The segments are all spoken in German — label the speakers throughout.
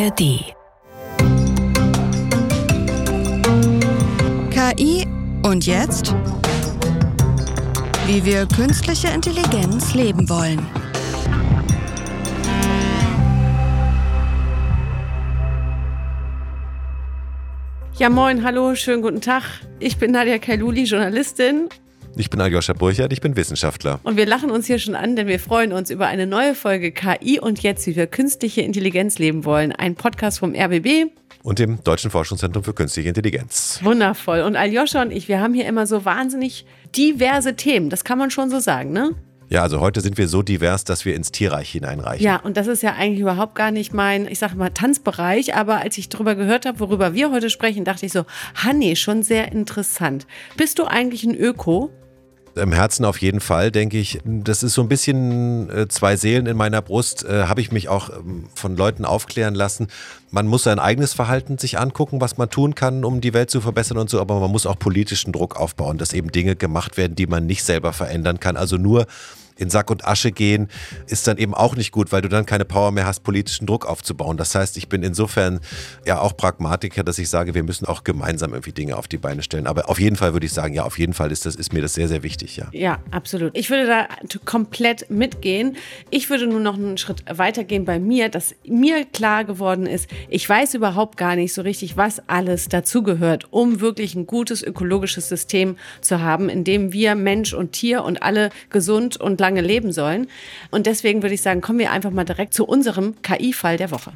Speaker 1: ARD.
Speaker 2: KI und jetzt? Wie wir künstliche Intelligenz leben wollen.
Speaker 3: Ja, moin, hallo, schönen guten Tag. Ich bin Nadia Kailuli, Journalistin.
Speaker 4: Ich bin Aljoscha Burchert, ich bin Wissenschaftler.
Speaker 3: Und wir lachen uns hier schon an, denn wir freuen uns über eine neue Folge KI und jetzt, wie wir künstliche Intelligenz leben wollen. Ein Podcast vom RBB.
Speaker 4: Und dem Deutschen Forschungszentrum für Künstliche Intelligenz.
Speaker 3: Wundervoll. Und Aljoscha und ich, wir haben hier immer so wahnsinnig diverse Themen. Das kann man schon so sagen, ne?
Speaker 4: Ja, also heute sind wir so divers, dass wir ins Tierreich hineinreichen.
Speaker 3: Ja, und das ist ja eigentlich überhaupt gar nicht mein, ich sag mal, Tanzbereich. Aber als ich darüber gehört habe, worüber wir heute sprechen, dachte ich so, Hanni, schon sehr interessant. Bist du eigentlich ein Öko?
Speaker 4: Im Herzen auf jeden Fall, denke ich. Das ist so ein bisschen äh, zwei Seelen in meiner Brust. Äh, Habe ich mich auch ähm, von Leuten aufklären lassen. Man muss sein eigenes Verhalten sich angucken, was man tun kann, um die Welt zu verbessern und so. Aber man muss auch politischen Druck aufbauen, dass eben Dinge gemacht werden, die man nicht selber verändern kann. Also nur in Sack und Asche gehen, ist dann eben auch nicht gut, weil du dann keine Power mehr hast, politischen Druck aufzubauen. Das heißt, ich bin insofern ja auch Pragmatiker, dass ich sage, wir müssen auch gemeinsam irgendwie Dinge auf die Beine stellen. Aber auf jeden Fall würde ich sagen, ja, auf jeden Fall ist, das, ist mir das sehr, sehr wichtig, ja.
Speaker 3: Ja, absolut. Ich würde da komplett mitgehen. Ich würde nur noch einen Schritt weitergehen bei mir, dass mir klar geworden ist, ich weiß überhaupt gar nicht so richtig, was alles dazugehört, um wirklich ein gutes ökologisches System zu haben, in dem wir Mensch und Tier und alle gesund und lang lange leben sollen. Und deswegen würde ich sagen, kommen wir einfach mal direkt zu unserem KI-Fall der Woche.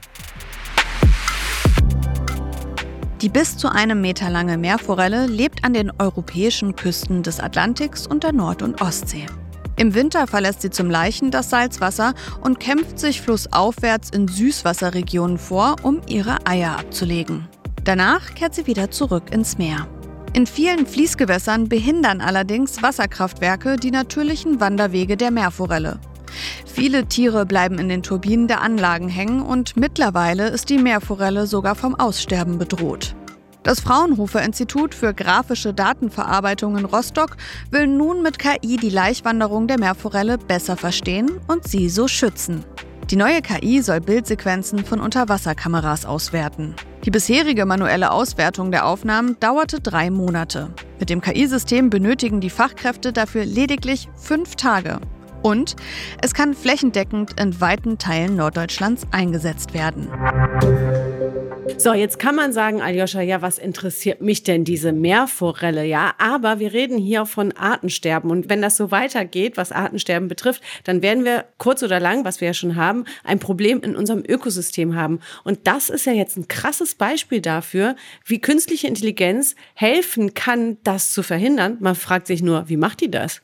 Speaker 2: Die bis zu einem Meter lange Meerforelle lebt an den europäischen Küsten des Atlantiks und der Nord- und Ostsee. Im Winter verlässt sie zum Leichen das Salzwasser und kämpft sich flussaufwärts in Süßwasserregionen vor, um ihre Eier abzulegen. Danach kehrt sie wieder zurück ins Meer. In vielen Fließgewässern behindern allerdings Wasserkraftwerke die natürlichen Wanderwege der Meerforelle. Viele Tiere bleiben in den Turbinen der Anlagen hängen und mittlerweile ist die Meerforelle sogar vom Aussterben bedroht. Das Fraunhofer Institut für grafische Datenverarbeitung in Rostock will nun mit KI die Laichwanderung der Meerforelle besser verstehen und sie so schützen. Die neue KI soll Bildsequenzen von Unterwasserkameras auswerten. Die bisherige manuelle Auswertung der Aufnahmen dauerte drei Monate. Mit dem KI-System benötigen die Fachkräfte dafür lediglich fünf Tage. Und es kann flächendeckend in weiten Teilen Norddeutschlands eingesetzt werden.
Speaker 3: So, jetzt kann man sagen, Aljoscha, ja, was interessiert mich denn diese Meerforelle? Ja, aber wir reden hier von Artensterben. Und wenn das so weitergeht, was Artensterben betrifft, dann werden wir kurz oder lang, was wir ja schon haben, ein Problem in unserem Ökosystem haben. Und das ist ja jetzt ein krasses Beispiel dafür, wie künstliche Intelligenz helfen kann, das zu verhindern. Man fragt sich nur, wie macht die das?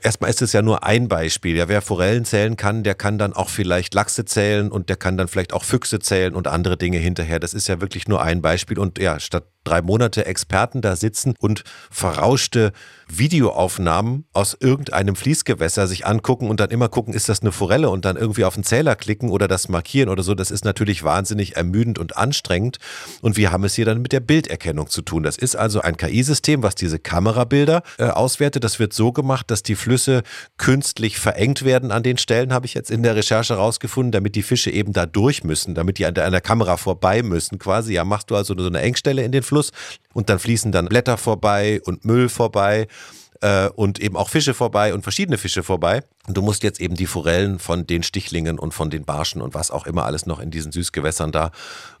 Speaker 4: Erstmal ist es ja nur ein Beispiel. Ja, wer Forellen zählen kann, der kann dann auch vielleicht Lachse zählen und der kann dann vielleicht auch Füchse zählen und andere Dinge hinterher. Das ist ja wirklich nur ein Beispiel. Und ja, statt drei Monate Experten da sitzen und verrauschte Videoaufnahmen aus irgendeinem Fließgewässer sich angucken und dann immer gucken, ist das eine Forelle und dann irgendwie auf den Zähler klicken oder das markieren oder so, das ist natürlich wahnsinnig ermüdend und anstrengend. Und wir haben es hier dann mit der Bilderkennung zu tun. Das ist also ein KI-System, was diese Kamerabilder äh, auswertet. Das wird so gemacht, dass die Flüsse künstlich verengt werden an den Stellen, habe ich jetzt in der Recherche rausgefunden, damit die Fische eben da durch müssen, damit die an der, an der Kamera vorbei müssen quasi. Ja, machst du also so eine Engstelle in den Fluss Fluss und dann fließen dann Blätter vorbei und Müll vorbei äh, und eben auch Fische vorbei und verschiedene Fische vorbei. Du musst jetzt eben die Forellen von den Stichlingen und von den Barschen und was auch immer alles noch in diesen Süßgewässern da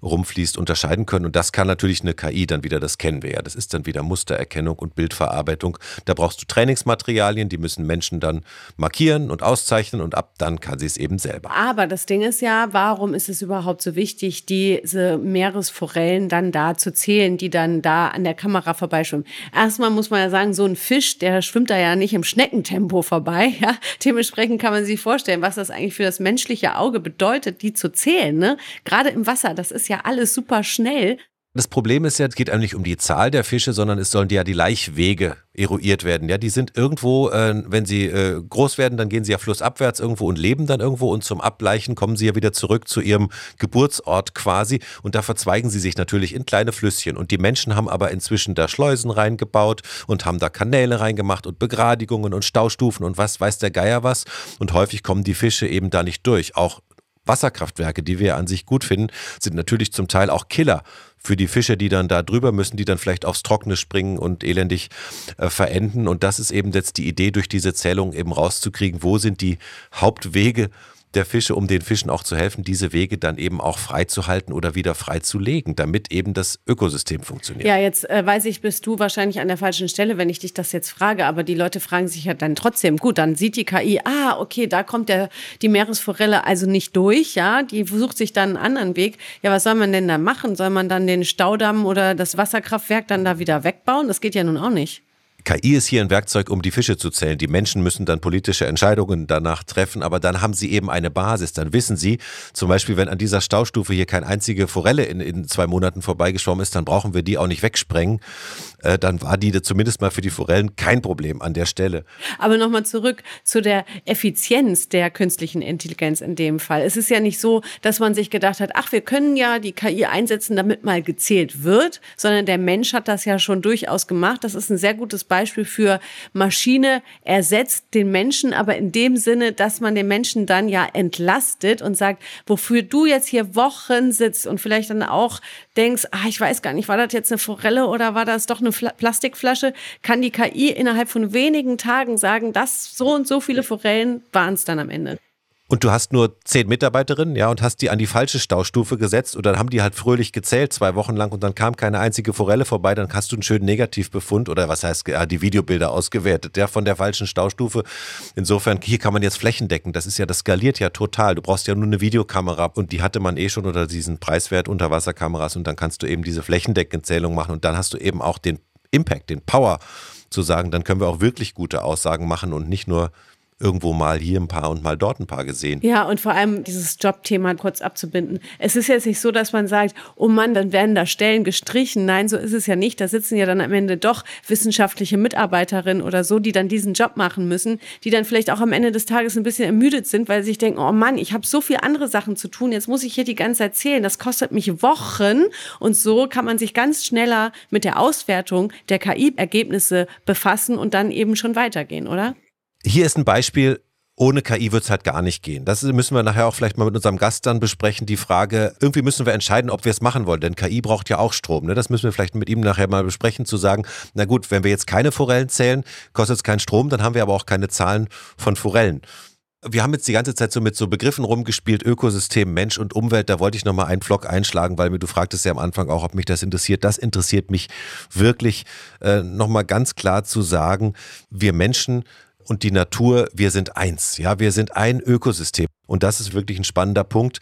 Speaker 4: rumfließt unterscheiden können. Und das kann natürlich eine KI dann wieder, das kennen wir ja. Das ist dann wieder Mustererkennung und Bildverarbeitung. Da brauchst du Trainingsmaterialien, die müssen Menschen dann markieren und auszeichnen und ab dann kann sie es eben selber.
Speaker 3: Aber das Ding ist ja, warum ist es überhaupt so wichtig, diese Meeresforellen dann da zu zählen, die dann da an der Kamera vorbeischwimmen? Erstmal muss man ja sagen, so ein Fisch, der schwimmt da ja nicht im Schneckentempo vorbei, ja. Dem dementsprechend kann man sich vorstellen, was das eigentlich für das menschliche Auge bedeutet, die zu zählen. Ne? Gerade im Wasser, das ist ja alles super schnell.
Speaker 4: Das Problem ist ja, es geht eigentlich um die Zahl der Fische, sondern es sollen ja die Laichwege eruiert werden. Ja, die sind irgendwo, äh, wenn sie äh, groß werden, dann gehen sie ja flussabwärts irgendwo und leben dann irgendwo und zum Ableichen kommen sie ja wieder zurück zu ihrem Geburtsort quasi und da verzweigen sie sich natürlich in kleine Flüsschen und die Menschen haben aber inzwischen da Schleusen reingebaut und haben da Kanäle reingemacht und Begradigungen und Staustufen und was weiß der Geier was und häufig kommen die Fische eben da nicht durch. Auch Wasserkraftwerke, die wir an sich gut finden, sind natürlich zum Teil auch Killer für die Fische, die dann da drüber müssen, die dann vielleicht aufs Trockene springen und elendig äh, verenden. Und das ist eben jetzt die Idee, durch diese Zählung eben rauszukriegen, wo sind die Hauptwege, der Fische, um den Fischen auch zu helfen, diese Wege dann eben auch freizuhalten oder wieder freizulegen, damit eben das Ökosystem funktioniert.
Speaker 3: Ja, jetzt äh, weiß ich, bist du wahrscheinlich an der falschen Stelle, wenn ich dich das jetzt frage, aber die Leute fragen sich ja dann trotzdem, gut, dann sieht die KI, ah, okay, da kommt der, die Meeresforelle also nicht durch, ja, die sucht sich dann einen anderen Weg. Ja, was soll man denn da machen? Soll man dann den Staudamm oder das Wasserkraftwerk dann da wieder wegbauen? Das geht ja nun auch nicht.
Speaker 4: KI ist hier ein Werkzeug, um die Fische zu zählen. Die Menschen müssen dann politische Entscheidungen danach treffen, aber dann haben sie eben eine Basis. Dann wissen sie, zum Beispiel, wenn an dieser Staustufe hier keine einzige Forelle in, in zwei Monaten vorbeigeschwommen ist, dann brauchen wir die auch nicht wegsprengen. Äh, dann war die zumindest mal für die Forellen kein Problem an der Stelle.
Speaker 3: Aber nochmal zurück zu der Effizienz der künstlichen Intelligenz in dem Fall. Es ist ja nicht so, dass man sich gedacht hat, ach, wir können ja die KI einsetzen, damit mal gezählt wird, sondern der Mensch hat das ja schon durchaus gemacht. Das ist ein sehr gutes Beispiel für Maschine ersetzt den Menschen, aber in dem Sinne, dass man den Menschen dann ja entlastet und sagt, wofür du jetzt hier Wochen sitzt und vielleicht dann auch denkst, ah, ich weiß gar nicht, war das jetzt eine Forelle oder war das doch eine Fla Plastikflasche, kann die KI innerhalb von wenigen Tagen sagen, dass so und so viele Forellen waren es dann am Ende.
Speaker 4: Und du hast nur zehn Mitarbeiterinnen, ja, und hast die an die falsche Staustufe gesetzt und dann haben die halt fröhlich gezählt zwei Wochen lang und dann kam keine einzige Forelle vorbei, dann hast du einen schönen Negativbefund oder was heißt, ja, die Videobilder ausgewertet, der von der falschen Staustufe. Insofern, hier kann man jetzt flächendecken, das ist ja, das skaliert ja total. Du brauchst ja nur eine Videokamera und die hatte man eh schon oder diesen Preiswert Unterwasserkameras und dann kannst du eben diese Flächendeckenzählung machen und dann hast du eben auch den Impact, den Power zu sagen, dann können wir auch wirklich gute Aussagen machen und nicht nur irgendwo mal hier ein paar und mal dort ein paar gesehen.
Speaker 3: Ja, und vor allem dieses Jobthema kurz abzubinden. Es ist jetzt nicht so, dass man sagt, oh Mann, dann werden da Stellen gestrichen. Nein, so ist es ja nicht. Da sitzen ja dann am Ende doch wissenschaftliche Mitarbeiterinnen oder so, die dann diesen Job machen müssen, die dann vielleicht auch am Ende des Tages ein bisschen ermüdet sind, weil sie sich denken, oh Mann, ich habe so viele andere Sachen zu tun, jetzt muss ich hier die ganze Zeit zählen. Das kostet mich Wochen. Und so kann man sich ganz schneller mit der Auswertung der KI-Ergebnisse befassen und dann eben schon weitergehen, oder?
Speaker 4: Hier ist ein Beispiel, ohne KI wird es halt gar nicht gehen. Das müssen wir nachher auch vielleicht mal mit unserem Gast dann besprechen. Die Frage, irgendwie müssen wir entscheiden, ob wir es machen wollen, denn KI braucht ja auch Strom. Ne? Das müssen wir vielleicht mit ihm nachher mal besprechen, zu sagen, na gut, wenn wir jetzt keine Forellen zählen, kostet es keinen Strom, dann haben wir aber auch keine Zahlen von Forellen. Wir haben jetzt die ganze Zeit so mit so Begriffen rumgespielt, Ökosystem, Mensch und Umwelt. Da wollte ich nochmal einen Vlog einschlagen, weil du fragtest ja am Anfang auch, ob mich das interessiert. Das interessiert mich wirklich, äh, nochmal ganz klar zu sagen, wir Menschen und die Natur, wir sind eins. Ja, wir sind ein Ökosystem. Und das ist wirklich ein spannender Punkt,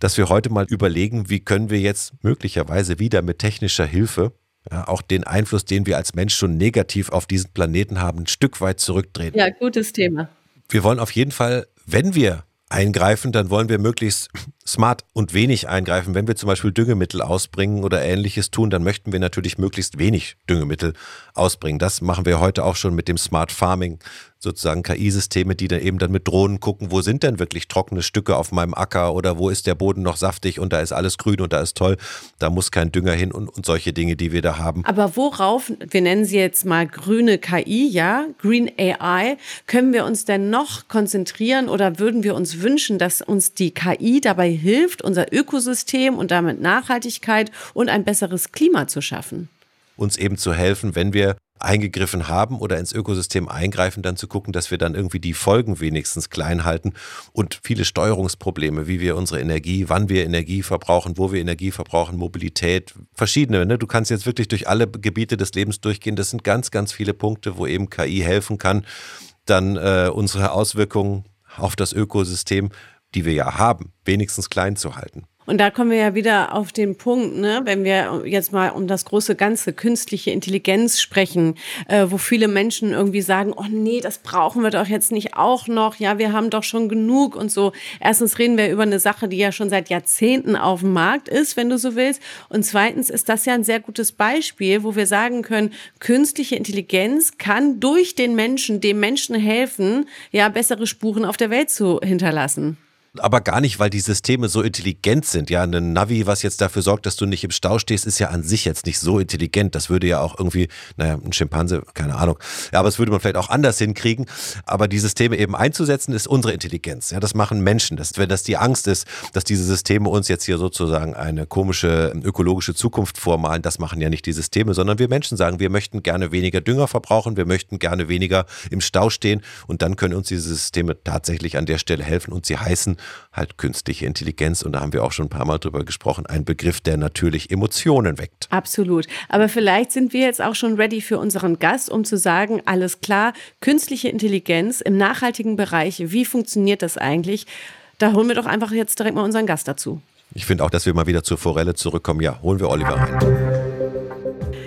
Speaker 4: dass wir heute mal überlegen, wie können wir jetzt möglicherweise wieder mit technischer Hilfe ja, auch den Einfluss, den wir als Mensch schon negativ auf diesen Planeten haben, ein Stück weit zurückdrehen.
Speaker 3: Ja, gutes Thema.
Speaker 4: Wir wollen auf jeden Fall, wenn wir eingreifen, dann wollen wir möglichst smart und wenig eingreifen. Wenn wir zum Beispiel Düngemittel ausbringen oder ähnliches tun, dann möchten wir natürlich möglichst wenig Düngemittel ausbringen. Das machen wir heute auch schon mit dem Smart Farming sozusagen KI-Systeme, die dann eben dann mit Drohnen gucken, wo sind denn wirklich trockene Stücke auf meinem Acker oder wo ist der Boden noch saftig und da ist alles grün und da ist toll, da muss kein Dünger hin und, und solche Dinge, die wir da haben.
Speaker 3: Aber worauf, wir nennen sie jetzt mal grüne KI, ja, Green AI, können wir uns denn noch konzentrieren oder würden wir uns wünschen, dass uns die KI dabei hilft, unser Ökosystem und damit Nachhaltigkeit und ein besseres Klima zu schaffen?
Speaker 4: uns eben zu helfen, wenn wir eingegriffen haben oder ins Ökosystem eingreifen, dann zu gucken, dass wir dann irgendwie die Folgen wenigstens klein halten und viele Steuerungsprobleme, wie wir unsere Energie, wann wir Energie verbrauchen, wo wir Energie verbrauchen, Mobilität, verschiedene. Ne? Du kannst jetzt wirklich durch alle Gebiete des Lebens durchgehen. Das sind ganz, ganz viele Punkte, wo eben KI helfen kann, dann äh, unsere Auswirkungen auf das Ökosystem, die wir ja haben, wenigstens klein zu halten.
Speaker 3: Und da kommen wir ja wieder auf den Punkt, ne, wenn wir jetzt mal um das große Ganze künstliche Intelligenz sprechen, äh, wo viele Menschen irgendwie sagen, oh nee, das brauchen wir doch jetzt nicht auch noch, ja, wir haben doch schon genug und so. Erstens reden wir über eine Sache, die ja schon seit Jahrzehnten auf dem Markt ist, wenn du so willst. Und zweitens ist das ja ein sehr gutes Beispiel, wo wir sagen können, künstliche Intelligenz kann durch den Menschen, dem Menschen helfen, ja, bessere Spuren auf der Welt zu hinterlassen.
Speaker 4: Aber gar nicht, weil die Systeme so intelligent sind. Ja, ein Navi, was jetzt dafür sorgt, dass du nicht im Stau stehst, ist ja an sich jetzt nicht so intelligent. Das würde ja auch irgendwie, naja, ein Schimpanse, keine Ahnung. Ja, aber das würde man vielleicht auch anders hinkriegen. Aber die Systeme eben einzusetzen, ist unsere Intelligenz. Ja, das machen Menschen. Das, wenn das die Angst ist, dass diese Systeme uns jetzt hier sozusagen eine komische ökologische Zukunft vormalen, das machen ja nicht die Systeme, sondern wir Menschen sagen, wir möchten gerne weniger Dünger verbrauchen, wir möchten gerne weniger im Stau stehen und dann können uns diese Systeme tatsächlich an der Stelle helfen und sie heißen halt künstliche Intelligenz und da haben wir auch schon ein paar Mal drüber gesprochen, ein Begriff, der natürlich Emotionen weckt.
Speaker 3: Absolut. Aber vielleicht sind wir jetzt auch schon ready für unseren Gast, um zu sagen, alles klar, künstliche Intelligenz im nachhaltigen Bereich, wie funktioniert das eigentlich? Da holen wir doch einfach jetzt direkt mal unseren Gast dazu.
Speaker 4: Ich finde auch, dass wir mal wieder zur Forelle zurückkommen. Ja, holen wir Oliver rein.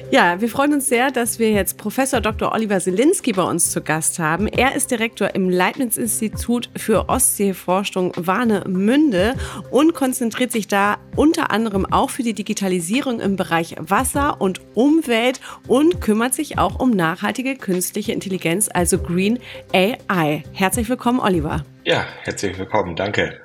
Speaker 3: Ja, wir freuen uns sehr, dass wir jetzt Professor Dr. Oliver Selinski bei uns zu Gast haben. Er ist Direktor im Leibniz-Institut für Ostseeforschung Warnemünde und konzentriert sich da unter anderem auch für die Digitalisierung im Bereich Wasser und Umwelt und kümmert sich auch um nachhaltige künstliche Intelligenz, also Green AI. Herzlich willkommen, Oliver.
Speaker 1: Ja, herzlich willkommen, danke.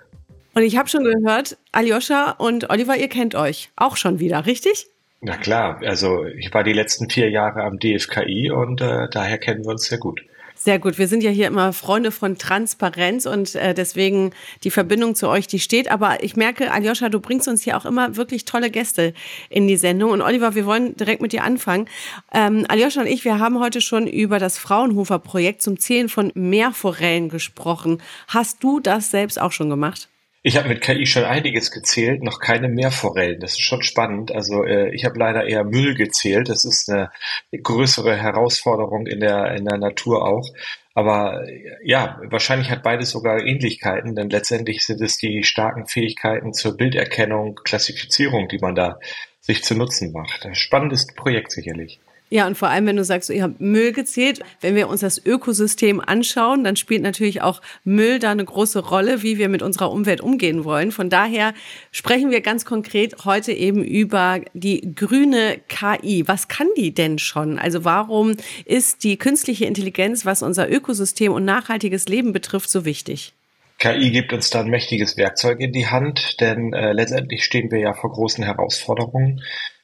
Speaker 3: Und ich habe schon gehört, Aljoscha und Oliver, ihr kennt euch auch schon wieder, richtig?
Speaker 1: Na klar, also ich war die letzten vier Jahre am DFKI und äh, daher kennen wir uns sehr gut.
Speaker 3: Sehr gut. Wir sind ja hier immer Freunde von Transparenz und äh, deswegen die Verbindung zu euch, die steht. Aber ich merke, Aljoscha, du bringst uns hier auch immer wirklich tolle Gäste in die Sendung. Und Oliver, wir wollen direkt mit dir anfangen. Ähm, Aljoscha und ich, wir haben heute schon über das Fraunhofer-Projekt zum Zählen von Meerforellen gesprochen. Hast du das selbst auch schon gemacht?
Speaker 1: Ich habe mit KI schon einiges gezählt, noch keine Meerforellen. Das ist schon spannend. Also äh, ich habe leider eher Müll gezählt. Das ist eine größere Herausforderung in der in der Natur auch. Aber ja, wahrscheinlich hat beides sogar Ähnlichkeiten, denn letztendlich sind es die starken Fähigkeiten zur Bilderkennung, Klassifizierung, die man da sich zu Nutzen macht. Spannendes Projekt sicherlich.
Speaker 3: Ja, und vor allem, wenn du sagst, ihr habt Müll gezählt, wenn wir uns das Ökosystem anschauen, dann spielt natürlich auch Müll da eine große Rolle, wie wir mit unserer Umwelt umgehen wollen. Von daher sprechen wir ganz konkret heute eben über die grüne KI. Was kann die denn schon? Also warum ist die künstliche Intelligenz, was unser Ökosystem und nachhaltiges Leben betrifft, so wichtig?
Speaker 1: KI gibt uns da ein mächtiges Werkzeug in die Hand, denn äh, letztendlich stehen wir ja vor großen Herausforderungen.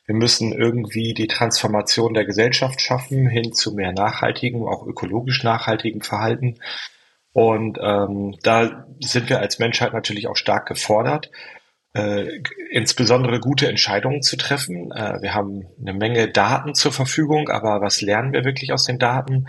Speaker 1: Wir müssen irgendwie die Transformation der Gesellschaft schaffen hin zu mehr nachhaltigem, auch ökologisch nachhaltigem Verhalten. Und ähm, da sind wir als Menschheit natürlich auch stark gefordert, äh, insbesondere gute Entscheidungen zu treffen. Äh, wir haben eine Menge Daten zur Verfügung, aber was lernen wir wirklich aus den Daten?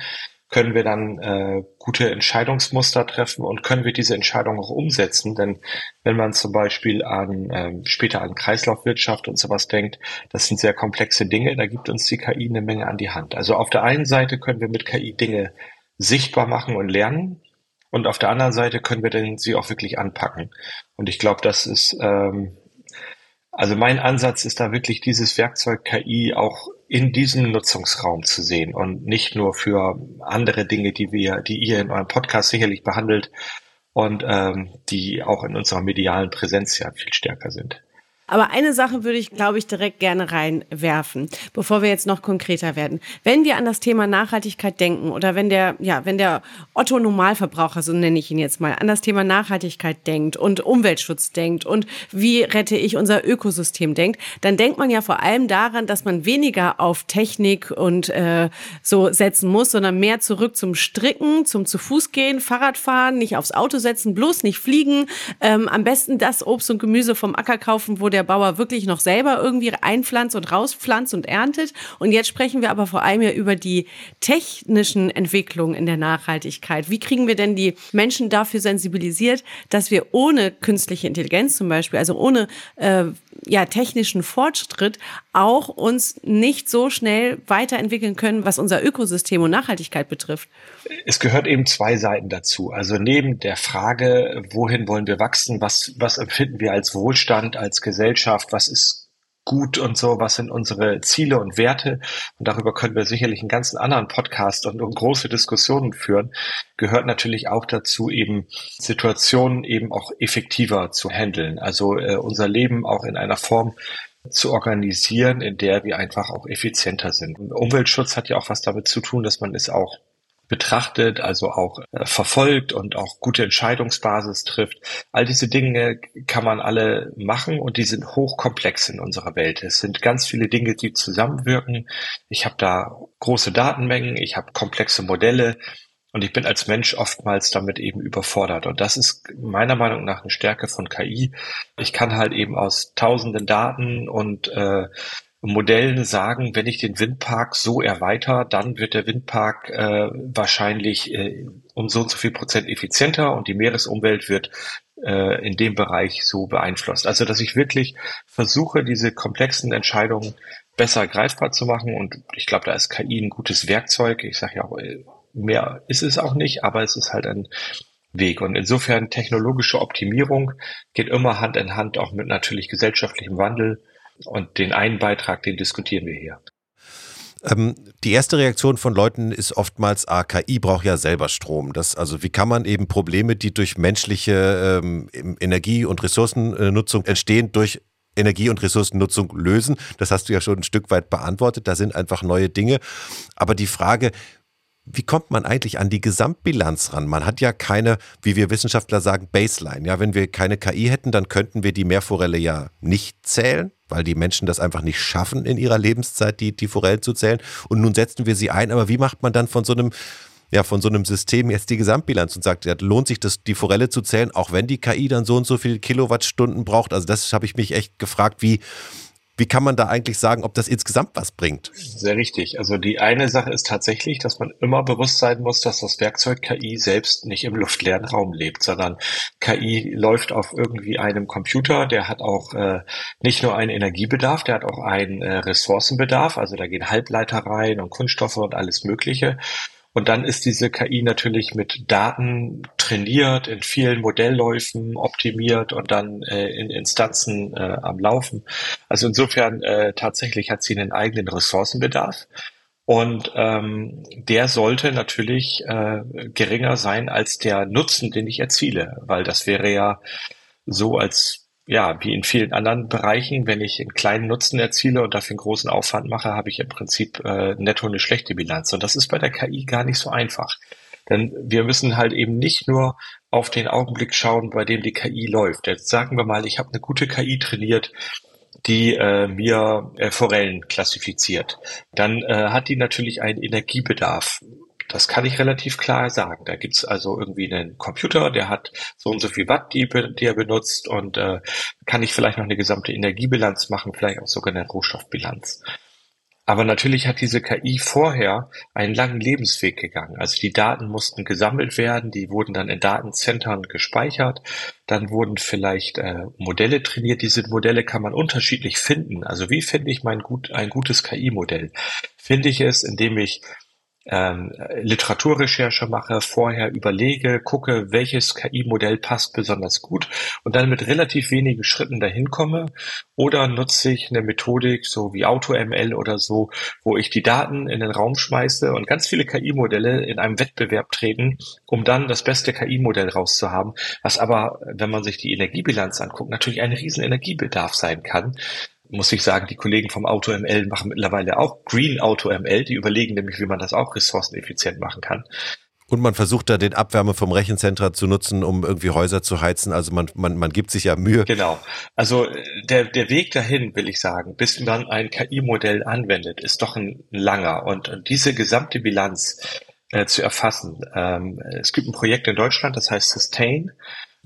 Speaker 1: Können wir dann äh, gute Entscheidungsmuster treffen und können wir diese Entscheidung auch umsetzen. Denn wenn man zum Beispiel an ähm, später an Kreislaufwirtschaft und sowas denkt, das sind sehr komplexe Dinge, da gibt uns die KI eine Menge an die Hand. Also auf der einen Seite können wir mit KI Dinge sichtbar machen und lernen. Und auf der anderen Seite können wir dann sie auch wirklich anpacken. Und ich glaube, das ist ähm, also mein Ansatz ist da wirklich dieses Werkzeug KI auch in diesem Nutzungsraum zu sehen und nicht nur für andere Dinge, die wir, die ihr in eurem Podcast sicherlich behandelt und ähm, die auch in unserer medialen Präsenz ja viel stärker sind.
Speaker 3: Aber eine Sache würde ich, glaube ich, direkt gerne reinwerfen, bevor wir jetzt noch konkreter werden. Wenn wir an das Thema Nachhaltigkeit denken oder wenn der, ja, wenn der Otto Normalverbraucher, so nenne ich ihn jetzt mal, an das Thema Nachhaltigkeit denkt und Umweltschutz denkt und wie rette ich unser Ökosystem denkt, dann denkt man ja vor allem daran, dass man weniger auf Technik und äh, so setzen muss, sondern mehr zurück zum Stricken, zum zu Fuß gehen, Fahrradfahren, nicht aufs Auto setzen, bloß nicht fliegen, ähm, am besten das Obst und Gemüse vom Acker kaufen, wo der der Bauer wirklich noch selber irgendwie einpflanzt und rauspflanzt und erntet. Und jetzt sprechen wir aber vor allem ja über die technischen Entwicklungen in der Nachhaltigkeit. Wie kriegen wir denn die Menschen dafür sensibilisiert, dass wir ohne künstliche Intelligenz zum Beispiel, also ohne äh, ja, technischen Fortschritt auch uns nicht so schnell weiterentwickeln können, was unser Ökosystem und Nachhaltigkeit betrifft?
Speaker 1: Es gehört eben zwei Seiten dazu. Also neben der Frage, wohin wollen wir wachsen, was, was empfinden wir als Wohlstand, als Gesellschaft, was ist gut und so, was sind unsere Ziele und Werte. Und darüber können wir sicherlich einen ganzen anderen Podcast und, und große Diskussionen führen. Gehört natürlich auch dazu, eben Situationen eben auch effektiver zu handeln. Also äh, unser Leben auch in einer Form zu organisieren, in der wir einfach auch effizienter sind. Und Umweltschutz hat ja auch was damit zu tun, dass man es auch betrachtet, also auch äh, verfolgt und auch gute Entscheidungsbasis trifft. All diese Dinge kann man alle machen und die sind hochkomplex in unserer Welt. Es sind ganz viele Dinge, die zusammenwirken. Ich habe da große Datenmengen, ich habe komplexe Modelle, und ich bin als Mensch oftmals damit eben überfordert. Und das ist meiner Meinung nach eine Stärke von KI. Ich kann halt eben aus tausenden Daten und äh, Modellen sagen, wenn ich den Windpark so erweitere, dann wird der Windpark äh, wahrscheinlich äh, um so und so viel Prozent effizienter und die Meeresumwelt wird äh, in dem Bereich so beeinflusst. Also dass ich wirklich versuche, diese komplexen Entscheidungen besser greifbar zu machen und ich glaube, da ist KI ein gutes Werkzeug. Ich sage ja auch, äh, mehr ist es auch nicht, aber es ist halt ein Weg. Und insofern technologische Optimierung geht immer Hand in Hand auch mit natürlich gesellschaftlichem Wandel und den einen Beitrag, den diskutieren wir hier.
Speaker 4: Ähm, die erste Reaktion von Leuten ist oftmals, ah, KI braucht ja selber Strom. Das, also wie kann man eben Probleme, die durch menschliche ähm, Energie- und Ressourcennutzung entstehen, durch Energie- und Ressourcennutzung lösen? Das hast du ja schon ein Stück weit beantwortet. Da sind einfach neue Dinge. Aber die Frage, wie kommt man eigentlich an die Gesamtbilanz ran? Man hat ja keine, wie wir Wissenschaftler sagen, Baseline. Ja, wenn wir keine KI hätten, dann könnten wir die Meerforelle ja nicht zählen, weil die Menschen das einfach nicht schaffen, in ihrer Lebenszeit die, die Forellen zu zählen. Und nun setzen wir sie ein. Aber wie macht man dann von so einem ja, von so einem System jetzt die Gesamtbilanz und sagt, ja, lohnt sich das, die Forelle zu zählen, auch wenn die KI dann so und so viele Kilowattstunden braucht. Also das habe ich mich echt gefragt, wie, wie kann man da eigentlich sagen, ob das insgesamt was bringt?
Speaker 1: Sehr richtig. Also die eine Sache ist tatsächlich, dass man immer bewusst sein muss, dass das Werkzeug KI selbst nicht im luftleeren Raum lebt, sondern KI läuft auf irgendwie einem Computer, der hat auch äh, nicht nur einen Energiebedarf, der hat auch einen äh, Ressourcenbedarf. Also da gehen Halbleiter rein und Kunststoffe und alles Mögliche. Und dann ist diese KI natürlich mit Daten trainiert, in vielen Modellläufen optimiert und dann äh, in Instanzen äh, am Laufen. Also insofern äh, tatsächlich hat sie einen eigenen Ressourcenbedarf. Und ähm, der sollte natürlich äh, geringer sein als der Nutzen, den ich erziele, weil das wäre ja so, als ja, wie in vielen anderen Bereichen, wenn ich einen kleinen Nutzen erziele und dafür einen großen Aufwand mache, habe ich im Prinzip äh, netto eine schlechte Bilanz. Und das ist bei der KI gar nicht so einfach. Denn wir müssen halt eben nicht nur auf den Augenblick schauen, bei dem die KI läuft. Jetzt sagen wir mal, ich habe eine gute KI trainiert, die äh, mir äh, Forellen klassifiziert. Dann äh, hat die natürlich einen Energiebedarf. Das kann ich relativ klar sagen. Da gibt's also irgendwie einen Computer, der hat so und so viel Watt, die, die er benutzt und äh, kann ich vielleicht noch eine gesamte Energiebilanz machen, vielleicht auch sogar eine Rohstoffbilanz. Aber natürlich hat diese KI vorher einen langen Lebensweg gegangen. Also die Daten mussten gesammelt werden, die wurden dann in Datenzentren gespeichert, dann wurden vielleicht äh, Modelle trainiert. Diese Modelle kann man unterschiedlich finden. Also wie finde ich mein gut, ein gutes KI-Modell? Finde ich es, indem ich ähm, Literaturrecherche mache, vorher überlege, gucke, welches KI-Modell passt besonders gut und dann mit relativ wenigen Schritten dahin komme oder nutze ich eine Methodik so wie AutoML oder so, wo ich die Daten in den Raum schmeiße und ganz viele KI-Modelle in einem Wettbewerb treten, um dann das beste KI-Modell rauszuhaben, was aber, wenn man sich die Energiebilanz anguckt, natürlich ein riesen Energiebedarf sein kann muss ich sagen, die Kollegen vom AutoML machen mittlerweile auch Green AutoML. Die überlegen nämlich, wie man das auch ressourceneffizient machen kann.
Speaker 4: Und man versucht da den Abwärme vom Rechenzentrum zu nutzen, um irgendwie Häuser zu heizen. Also man, man, man gibt sich ja Mühe.
Speaker 1: Genau. Also der, der Weg dahin, will ich sagen, bis man ein KI-Modell anwendet, ist doch ein langer. Und diese gesamte Bilanz äh, zu erfassen. Ähm, es gibt ein Projekt in Deutschland, das heißt Sustain.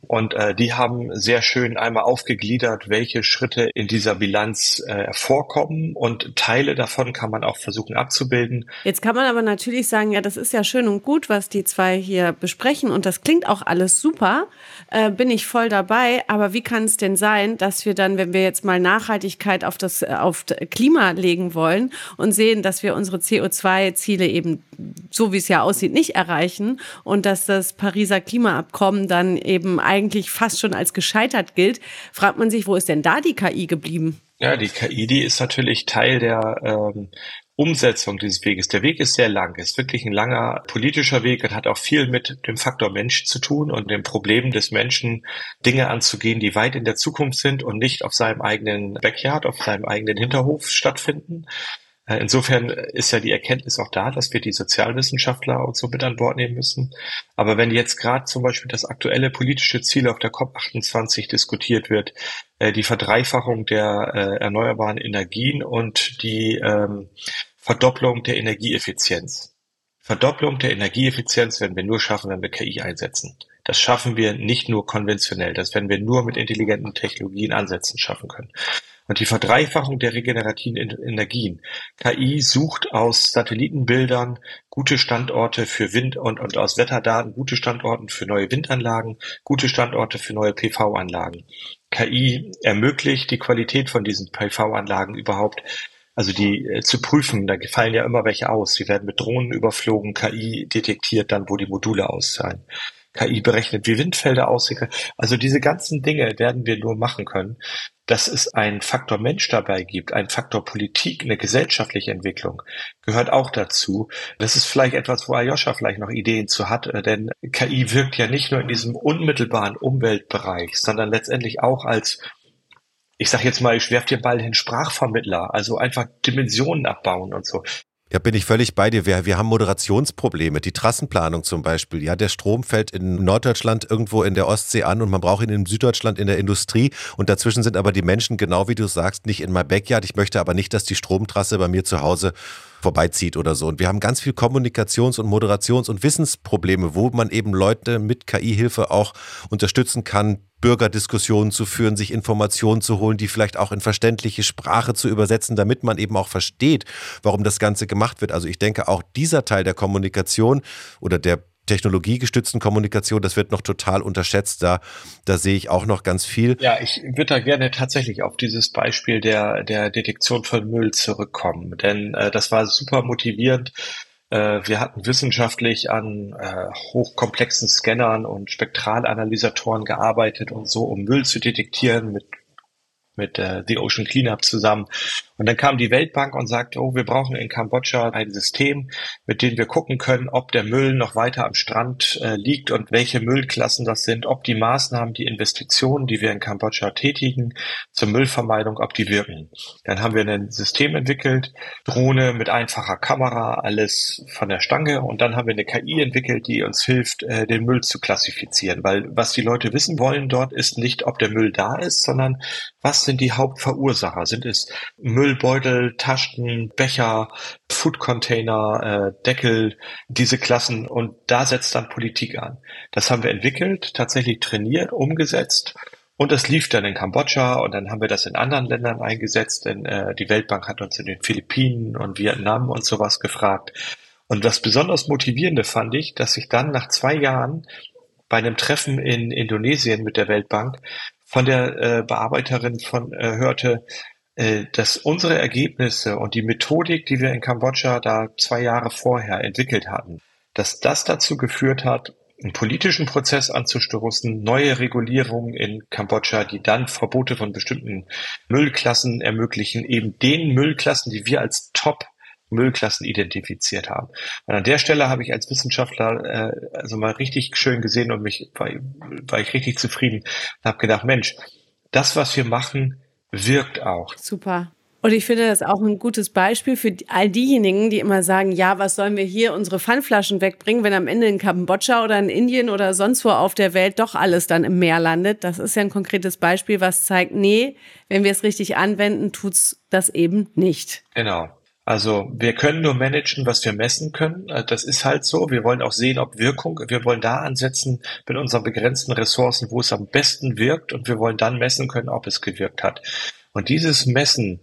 Speaker 1: Und äh, die haben sehr schön einmal aufgegliedert, welche Schritte in dieser Bilanz äh, vorkommen und Teile davon kann man auch versuchen abzubilden.
Speaker 3: Jetzt kann man aber natürlich sagen, ja, das ist ja schön und gut, was die zwei hier besprechen und das klingt auch alles super, äh, bin ich voll dabei. Aber wie kann es denn sein, dass wir dann, wenn wir jetzt mal Nachhaltigkeit auf das auf Klima legen wollen und sehen, dass wir unsere CO2-Ziele eben so wie es ja aussieht nicht erreichen und dass das Pariser Klimaabkommen dann eben eigentlich fast schon als gescheitert gilt, fragt man sich, wo ist denn da die KI geblieben?
Speaker 1: Ja, die KI, die ist natürlich Teil der ähm, Umsetzung dieses Weges. Der Weg ist sehr lang, ist wirklich ein langer politischer Weg und hat auch viel mit dem Faktor Mensch zu tun und dem Problem des Menschen, Dinge anzugehen, die weit in der Zukunft sind und nicht auf seinem eigenen Backyard, auf seinem eigenen Hinterhof stattfinden. Äh, insofern ist ja die Erkenntnis auch da, dass wir die Sozialwissenschaftler und so mit an Bord nehmen müssen. Aber wenn jetzt gerade zum Beispiel das aktuelle politische Ziel auf der COP28 diskutiert wird, äh, die Verdreifachung der äh, erneuerbaren Energien und die ähm, Verdopplung der Energieeffizienz. Verdopplung der Energieeffizienz werden wir nur schaffen, wenn wir KI einsetzen. Das schaffen wir nicht nur konventionell, das werden wir nur mit intelligenten Technologien ansetzen schaffen können. Und die Verdreifachung der regenerativen Energien. KI sucht aus Satellitenbildern gute Standorte für Wind und, und aus Wetterdaten gute Standorte für neue Windanlagen, gute Standorte für neue PV-Anlagen. KI ermöglicht die Qualität von diesen PV-Anlagen überhaupt also die äh, zu prüfen, da fallen ja immer welche aus. Die werden mit Drohnen überflogen, KI detektiert dann, wo die Module aus sein. KI berechnet, wie Windfelder aussehen Also diese ganzen Dinge werden wir nur machen können, dass es einen Faktor Mensch dabei gibt, einen Faktor Politik, eine gesellschaftliche Entwicklung, gehört auch dazu. Das ist vielleicht etwas, wo Ayosha vielleicht noch Ideen zu hat, äh, denn KI wirkt ja nicht nur in diesem unmittelbaren Umweltbereich, sondern letztendlich auch als ich sag jetzt mal, ich werf dir Ball hin, Sprachvermittler, also einfach Dimensionen abbauen und so.
Speaker 4: Ja, bin ich völlig bei dir. Wir, wir haben Moderationsprobleme. Die Trassenplanung zum Beispiel. Ja, der Strom fällt in Norddeutschland irgendwo in der Ostsee an und man braucht ihn in Süddeutschland in der Industrie. Und dazwischen sind aber die Menschen, genau wie du sagst, nicht in my backyard. Ich möchte aber nicht, dass die Stromtrasse bei mir zu Hause vorbeizieht oder so. Und wir haben ganz viel Kommunikations- und Moderations- und Wissensprobleme, wo man eben Leute mit KI-Hilfe auch unterstützen kann, Bürgerdiskussionen zu führen, sich Informationen zu holen, die vielleicht auch in verständliche Sprache zu übersetzen, damit man eben auch versteht, warum das Ganze gemacht wird. Also ich denke, auch dieser Teil der Kommunikation oder der technologiegestützten Kommunikation, das wird noch total unterschätzt. Da, da sehe ich auch noch ganz viel.
Speaker 1: Ja, ich würde da gerne tatsächlich auf dieses Beispiel der, der Detektion von Müll zurückkommen, denn äh, das war super motivierend. Äh, wir hatten wissenschaftlich an äh, hochkomplexen Scannern und Spektralanalysatoren gearbeitet und so, um Müll zu detektieren mit mit äh, The Ocean Cleanup zusammen. Und dann kam die Weltbank und sagte, oh, wir brauchen in Kambodscha ein System, mit dem wir gucken können, ob der Müll noch weiter am Strand äh, liegt und welche Müllklassen das sind, ob die Maßnahmen, die Investitionen, die wir in Kambodscha tätigen zur Müllvermeidung, ob die wirken. Dann haben wir ein System entwickelt, Drohne mit einfacher Kamera, alles von der Stange und dann haben wir eine KI entwickelt, die uns hilft, äh, den Müll zu klassifizieren, weil was die Leute wissen wollen dort ist nicht, ob der Müll da ist, sondern was sind die Hauptverursacher? Sind es Müllbeutel, Taschen, Becher, Foodcontainer, äh, Deckel, diese Klassen und da setzt dann Politik an. Das haben wir entwickelt, tatsächlich trainiert, umgesetzt und das lief dann in Kambodscha und dann haben wir das in anderen Ländern eingesetzt, denn äh, die Weltbank hat uns in den Philippinen und Vietnam und sowas gefragt. Und das besonders motivierende fand ich, dass ich dann nach zwei Jahren bei einem Treffen in Indonesien mit der Weltbank von der äh, Bearbeiterin von äh, hörte, dass unsere Ergebnisse und die Methodik, die wir in Kambodscha da zwei Jahre vorher entwickelt hatten, dass das dazu geführt hat, einen politischen Prozess anzustoßen, neue Regulierungen in Kambodscha, die dann Verbote von bestimmten Müllklassen ermöglichen, eben den Müllklassen, die wir als Top Müllklassen identifiziert haben. Und an der Stelle habe ich als Wissenschaftler äh, also mal richtig schön gesehen und mich war, war ich richtig zufrieden und habe gedacht, Mensch, das, was wir machen, wirkt auch.
Speaker 3: Super. Und ich finde das auch ein gutes Beispiel für all diejenigen, die immer sagen, ja, was sollen wir hier unsere Pfandflaschen wegbringen, wenn am Ende in Kambodscha oder in Indien oder sonst wo auf der Welt doch alles dann im Meer landet. Das ist ja ein konkretes Beispiel, was zeigt, nee, wenn wir es richtig anwenden, tut's das eben nicht.
Speaker 1: Genau. Also wir können nur managen, was wir messen können. Äh, das ist halt so. Wir wollen auch sehen, ob Wirkung, wir wollen da ansetzen mit unseren begrenzten Ressourcen, wo es am besten wirkt und wir wollen dann messen können, ob es gewirkt hat. Und dieses Messen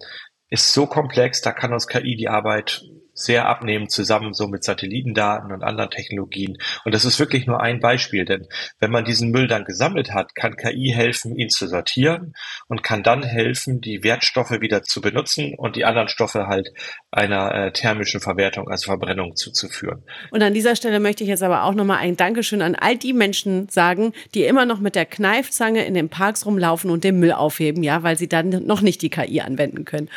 Speaker 1: ist so komplex, da kann uns KI die Arbeit sehr abnehmen, zusammen so mit Satellitendaten und anderen Technologien. Und das ist wirklich nur ein Beispiel, denn wenn man diesen Müll dann gesammelt hat, kann KI helfen, ihn zu sortieren und kann dann helfen, die Wertstoffe wieder zu benutzen und die anderen Stoffe halt einer äh, thermischen Verwertung, also Verbrennung zuzuführen.
Speaker 3: Und an dieser Stelle möchte ich jetzt aber auch nochmal ein Dankeschön an all die Menschen sagen, die immer noch mit der Kneifzange in den Parks rumlaufen und den Müll aufheben, ja, weil sie dann noch nicht die KI anwenden können.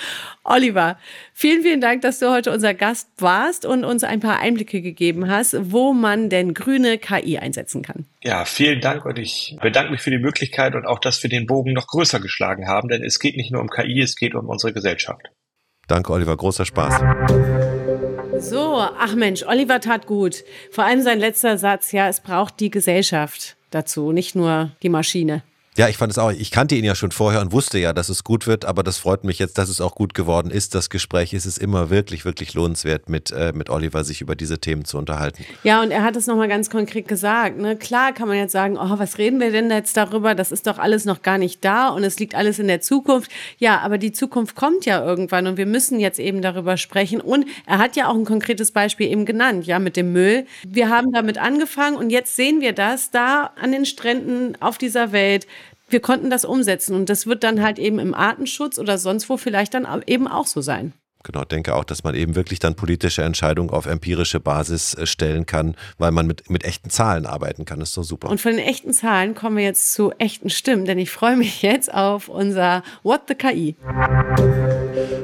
Speaker 3: Oliver, vielen, vielen Dank, dass du heute unser Gast Gast warst und uns ein paar Einblicke gegeben hast, wo man denn grüne KI einsetzen kann.
Speaker 1: Ja, vielen Dank und ich bedanke mich für die Möglichkeit und auch, dass wir den Bogen noch größer geschlagen haben, denn es geht nicht nur um KI, es geht um unsere Gesellschaft.
Speaker 4: Danke, Oliver. Großer Spaß.
Speaker 3: So, ach Mensch, Oliver tat gut. Vor allem sein letzter Satz, ja, es braucht die Gesellschaft dazu, nicht nur die Maschine.
Speaker 4: Ja, ich fand es auch. Ich kannte ihn ja schon vorher und wusste ja, dass es gut wird, aber das freut mich jetzt, dass es auch gut geworden ist. Das Gespräch ist es immer wirklich, wirklich lohnenswert, mit, äh, mit Oliver sich über diese Themen zu unterhalten.
Speaker 3: Ja, und er hat es nochmal ganz konkret gesagt. Ne? Klar kann man jetzt sagen, oh, was reden wir denn jetzt darüber? Das ist doch alles noch gar nicht da und es liegt alles in der Zukunft. Ja, aber die Zukunft kommt ja irgendwann und wir müssen jetzt eben darüber sprechen. Und er hat ja auch ein konkretes Beispiel eben genannt, ja, mit dem Müll. Wir haben damit angefangen und jetzt sehen wir das da an den Stränden auf dieser Welt wir konnten das umsetzen. Und das wird dann halt eben im Artenschutz oder sonst wo vielleicht dann eben auch so sein.
Speaker 4: Genau, denke auch, dass man eben wirklich dann politische Entscheidungen auf empirische Basis äh, stellen kann, weil man mit, mit echten Zahlen arbeiten kann. Das ist so super.
Speaker 3: Und von den echten Zahlen kommen wir jetzt zu echten Stimmen, denn ich freue mich jetzt auf unser What the KI.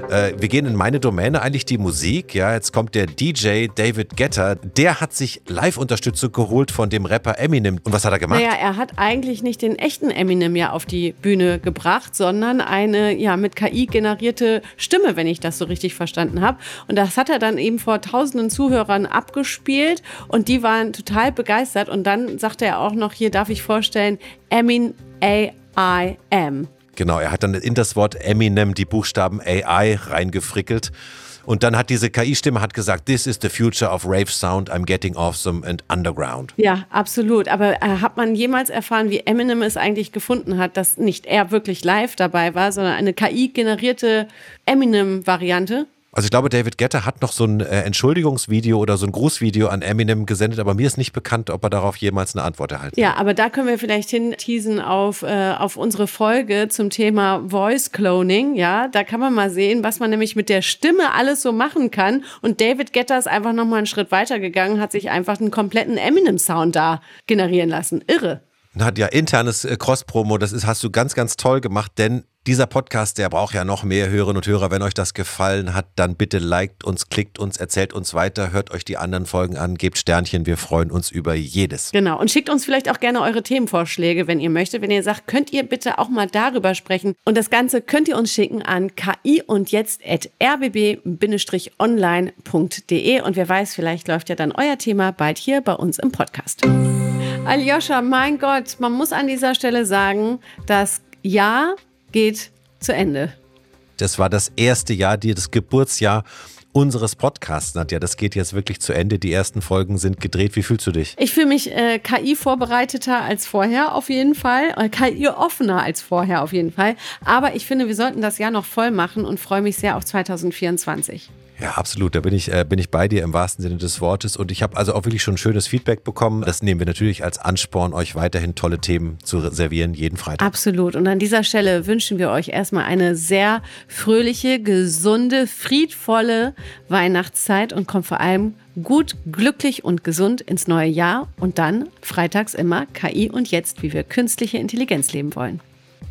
Speaker 4: Äh, wir gehen in meine Domäne, eigentlich die Musik. Ja, jetzt kommt der DJ David Getter. Der hat sich Live-Unterstützung geholt von dem Rapper Eminem. Und was hat er gemacht?
Speaker 3: Naja, er hat eigentlich nicht den echten Eminem ja auf die Bühne gebracht, sondern eine ja mit KI generierte Stimme, wenn ich das so richtig verstanden habe. Und das hat er dann eben vor tausenden Zuhörern abgespielt und die waren total begeistert. Und dann sagte er auch noch, hier darf ich vorstellen, Emin A-I-M.
Speaker 4: Genau, er hat dann in das Wort Eminem die Buchstaben AI reingefrickelt. Und dann hat diese KI-Stimme hat gesagt, this is the future of rave sound, I'm getting awesome and underground.
Speaker 3: Ja, absolut. Aber äh, hat man jemals erfahren, wie Eminem es eigentlich gefunden hat, dass nicht er wirklich live dabei war, sondern eine KI-generierte Eminem-Variante?
Speaker 4: Also ich glaube, David Guetta hat noch so ein äh, Entschuldigungsvideo oder so ein Grußvideo an Eminem gesendet, aber mir ist nicht bekannt, ob er darauf jemals eine Antwort erhalten
Speaker 3: Ja, aber da können wir vielleicht hinteasen auf, äh, auf unsere Folge zum Thema Voice Cloning. Ja, da kann man mal sehen, was man nämlich mit der Stimme alles so machen kann. Und David Guetta ist einfach nochmal einen Schritt weiter gegangen, hat sich einfach einen kompletten Eminem-Sound da generieren lassen. Irre.
Speaker 4: Hat ja internes äh, Cross-Promo, das ist, hast du ganz, ganz toll gemacht, denn dieser Podcast, der braucht ja noch mehr Hörerinnen und Hörer. Wenn euch das gefallen hat, dann bitte liked uns, klickt uns, erzählt uns weiter, hört euch die anderen Folgen an, gebt Sternchen. Wir freuen uns über jedes.
Speaker 3: Genau. Und schickt uns vielleicht auch gerne eure Themenvorschläge, wenn ihr möchtet. Wenn ihr sagt, könnt ihr bitte auch mal darüber sprechen. Und das Ganze könnt ihr uns schicken an ki und jetzt at rbb-online.de. Und wer weiß, vielleicht läuft ja dann euer Thema bald hier bei uns im Podcast. Aljoscha, mein Gott, man muss an dieser Stelle sagen, dass ja, geht zu Ende.
Speaker 4: Das war das erste Jahr, das Geburtsjahr unseres Podcasts, Nadja. Das geht jetzt wirklich zu Ende. Die ersten Folgen sind gedreht. Wie fühlst du dich?
Speaker 3: Ich fühle mich äh, KI-vorbereiteter als vorher auf jeden Fall. Äh, KI-offener als vorher auf jeden Fall. Aber ich finde, wir sollten das Jahr noch voll machen und freue mich sehr auf 2024.
Speaker 4: Ja, absolut. Da bin ich, äh, bin ich bei dir im wahrsten Sinne des Wortes. Und ich habe also auch wirklich schon schönes Feedback bekommen. Das nehmen wir natürlich als Ansporn, euch weiterhin tolle Themen zu servieren, jeden Freitag.
Speaker 3: Absolut. Und an dieser Stelle wünschen wir euch erstmal eine sehr fröhliche, gesunde, friedvolle Weihnachtszeit und kommt vor allem gut, glücklich und gesund ins neue Jahr. Und dann freitags immer KI und jetzt, wie wir künstliche Intelligenz leben wollen.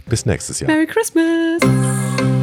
Speaker 4: Bis nächstes Jahr.
Speaker 3: Merry Christmas!